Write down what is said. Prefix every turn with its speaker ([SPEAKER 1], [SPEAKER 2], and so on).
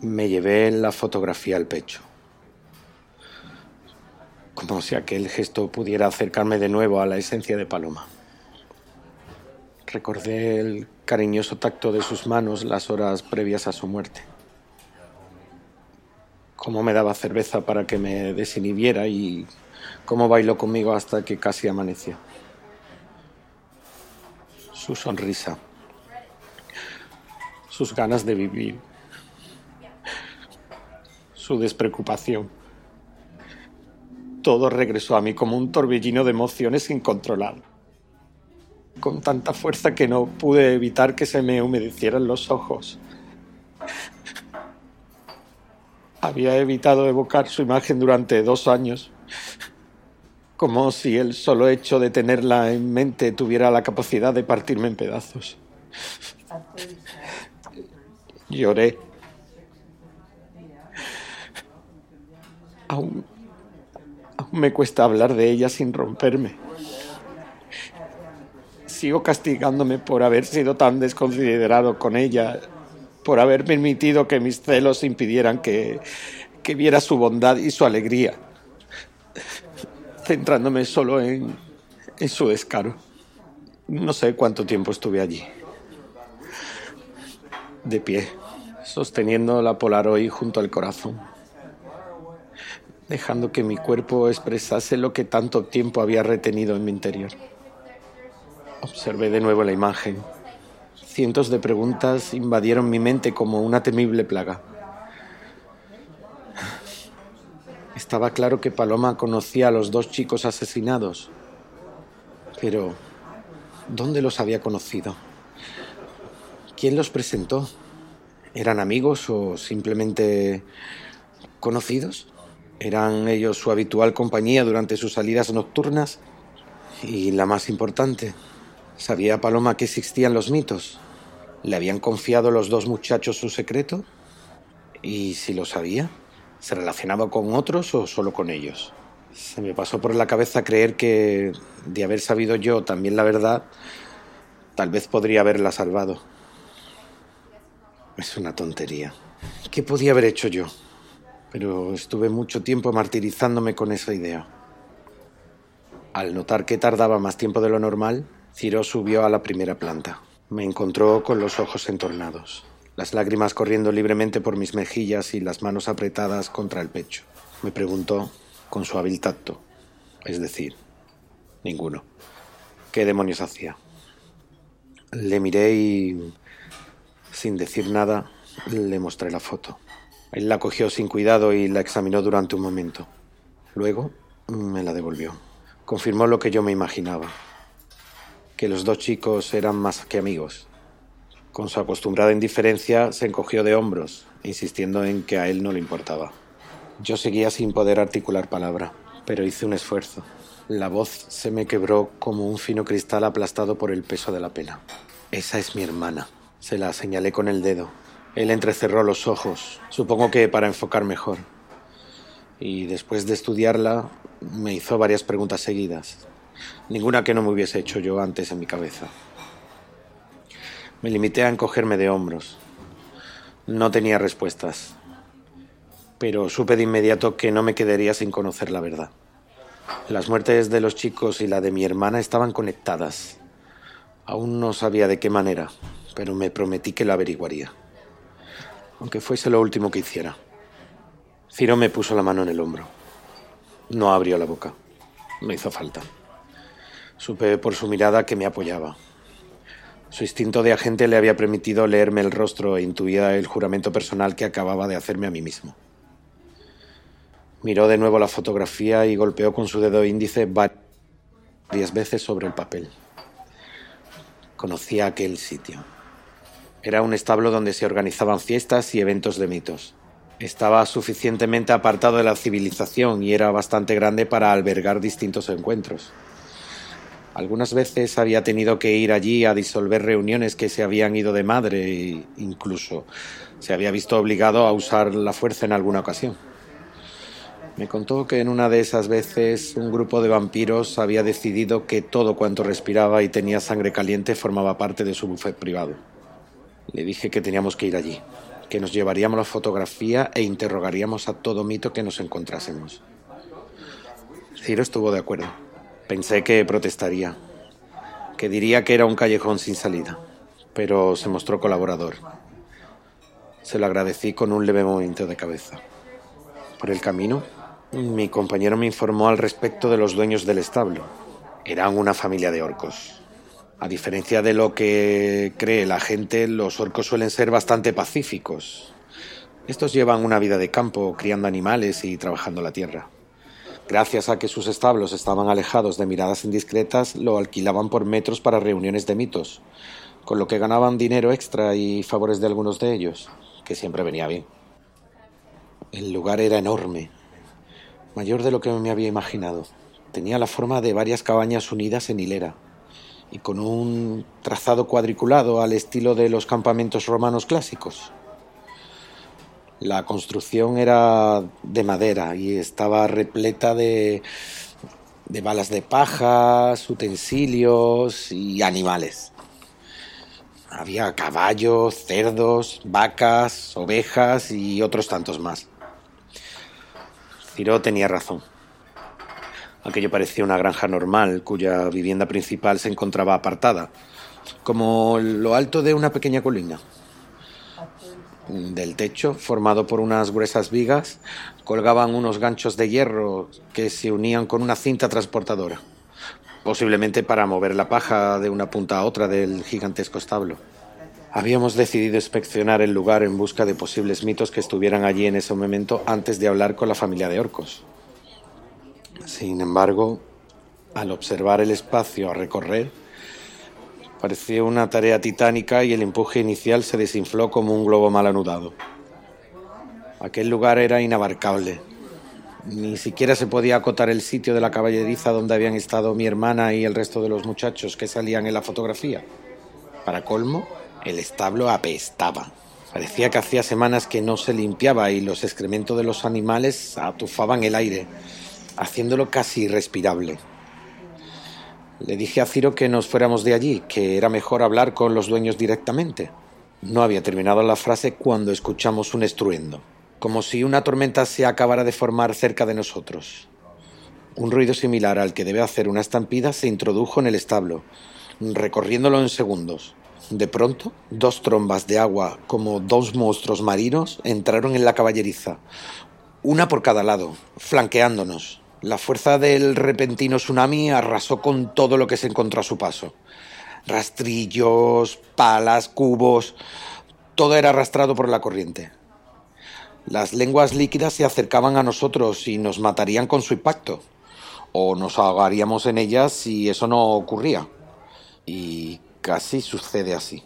[SPEAKER 1] Me llevé la fotografía al pecho. Como si aquel gesto pudiera acercarme de nuevo a la esencia de Paloma. Recordé el cariñoso tacto de sus manos las horas previas a su muerte. Cómo me daba cerveza para que me desinhibiera y cómo bailó conmigo hasta que casi amaneció. Su sonrisa, sus ganas de vivir, su despreocupación. Todo regresó a mí como un torbellino de emociones incontrolable con tanta fuerza que no pude evitar que se me humedecieran los ojos. Había evitado evocar su imagen durante dos años, como si el solo hecho de tenerla en mente tuviera la capacidad de partirme en pedazos. Lloré. Aún, aún me cuesta hablar de ella sin romperme sigo castigándome por haber sido tan desconsiderado con ella, por haber permitido que mis celos impidieran que, que viera su bondad y su alegría, centrándome solo en, en su descaro. No sé cuánto tiempo estuve allí, de pie, sosteniendo la Polaroid junto al corazón, dejando que mi cuerpo expresase lo que tanto tiempo había retenido en mi interior. Observé de nuevo la imagen. Cientos de preguntas invadieron mi mente como una temible plaga. Estaba claro que Paloma conocía a los dos chicos asesinados. Pero, ¿dónde los había conocido? ¿Quién los presentó? ¿Eran amigos o simplemente conocidos? ¿Eran ellos su habitual compañía durante sus salidas nocturnas? Y la más importante, ¿Sabía Paloma que existían los mitos? ¿Le habían confiado los dos muchachos su secreto? ¿Y si lo sabía? ¿Se relacionaba con otros o solo con ellos? Se me pasó por la cabeza creer que, de haber sabido yo también la verdad, tal vez podría haberla salvado. Es una tontería. ¿Qué podía haber hecho yo? Pero estuve mucho tiempo martirizándome con esa idea. Al notar que tardaba más tiempo de lo normal, Ciro subió a la primera planta. Me encontró con los ojos entornados, las lágrimas corriendo libremente por mis mejillas y las manos apretadas contra el pecho. Me preguntó con su hábil tacto, es decir, ninguno, ¿qué demonios hacía? Le miré y, sin decir nada, le mostré la foto. Él la cogió sin cuidado y la examinó durante un momento. Luego me la devolvió. Confirmó lo que yo me imaginaba que los dos chicos eran más que amigos. Con su acostumbrada indiferencia se encogió de hombros, insistiendo en que a él no le importaba. Yo seguía sin poder articular palabra, pero hice un esfuerzo. La voz se me quebró como un fino cristal aplastado por el peso de la pena. Esa es mi hermana. Se la señalé con el dedo. Él entrecerró los ojos, supongo que para enfocar mejor. Y después de estudiarla, me hizo varias preguntas seguidas, ninguna que no me hubiese hecho yo antes en mi cabeza. Me limité a encogerme de hombros. No tenía respuestas, pero supe de inmediato que no me quedaría sin conocer la verdad. Las muertes de los chicos y la de mi hermana estaban conectadas. Aún no sabía de qué manera, pero me prometí que lo averiguaría, aunque fuese lo último que hiciera. Ciro me puso la mano en el hombro. No abrió la boca. Me hizo falta. Supe por su mirada que me apoyaba. Su instinto de agente le había permitido leerme el rostro e intuía el juramento personal que acababa de hacerme a mí mismo. Miró de nuevo la fotografía y golpeó con su dedo índice varias veces sobre el papel. Conocía aquel sitio. Era un establo donde se organizaban fiestas y eventos de mitos. Estaba suficientemente apartado de la civilización y era bastante grande para albergar distintos encuentros. Algunas veces había tenido que ir allí a disolver reuniones que se habían ido de madre e incluso se había visto obligado a usar la fuerza en alguna ocasión. Me contó que en una de esas veces un grupo de vampiros había decidido que todo cuanto respiraba y tenía sangre caliente formaba parte de su buffet privado. Le dije que teníamos que ir allí, que nos llevaríamos la fotografía e interrogaríamos a todo mito que nos encontrásemos. Ciro estuvo de acuerdo. Pensé que protestaría, que diría que era un callejón sin salida, pero se mostró colaborador. Se lo agradecí con un leve movimiento de cabeza. Por el camino, mi compañero me informó al respecto de los dueños del establo. Eran una familia de orcos. A diferencia de lo que cree la gente, los orcos suelen ser bastante pacíficos. Estos llevan una vida de campo, criando animales y trabajando la tierra. Gracias a que sus establos estaban alejados de miradas indiscretas, lo alquilaban por metros para reuniones de mitos, con lo que ganaban dinero extra y favores de algunos de ellos, que siempre venía bien. El lugar era enorme, mayor de lo que me había imaginado. Tenía la forma de varias cabañas unidas en hilera y con un trazado cuadriculado al estilo de los campamentos romanos clásicos. La construcción era de madera y estaba repleta de, de balas de pajas, utensilios y animales. Había caballos, cerdos, vacas, ovejas y otros tantos más. Ciro tenía razón. Aquello parecía una granja normal, cuya vivienda principal se encontraba apartada, como lo alto de una pequeña colina. Del techo, formado por unas gruesas vigas, colgaban unos ganchos de hierro que se unían con una cinta transportadora, posiblemente para mover la paja de una punta a otra del gigantesco establo. Habíamos decidido inspeccionar el lugar en busca de posibles mitos que estuvieran allí en ese momento antes de hablar con la familia de orcos. Sin embargo, al observar el espacio a recorrer, parecía una tarea titánica y el empuje inicial se desinfló como un globo mal anudado. Aquel lugar era inabarcable. Ni siquiera se podía acotar el sitio de la caballeriza donde habían estado mi hermana y el resto de los muchachos que salían en la fotografía. Para colmo, el establo apestaba. Parecía que hacía semanas que no se limpiaba y los excrementos de los animales atufaban el aire, haciéndolo casi irrespirable. Le dije a Ciro que nos fuéramos de allí, que era mejor hablar con los dueños directamente. No había terminado la frase cuando escuchamos un estruendo, como si una tormenta se acabara de formar cerca de nosotros. Un ruido similar al que debe hacer una estampida se introdujo en el establo, recorriéndolo en segundos. De pronto, dos trombas de agua, como dos monstruos marinos, entraron en la caballeriza, una por cada lado, flanqueándonos. La fuerza del repentino tsunami arrasó con todo lo que se encontró a su paso. Rastrillos, palas, cubos, todo era arrastrado por la corriente. Las lenguas líquidas se acercaban a nosotros y nos matarían con su impacto, o nos ahogaríamos en ellas si eso no ocurría. Y casi sucede así.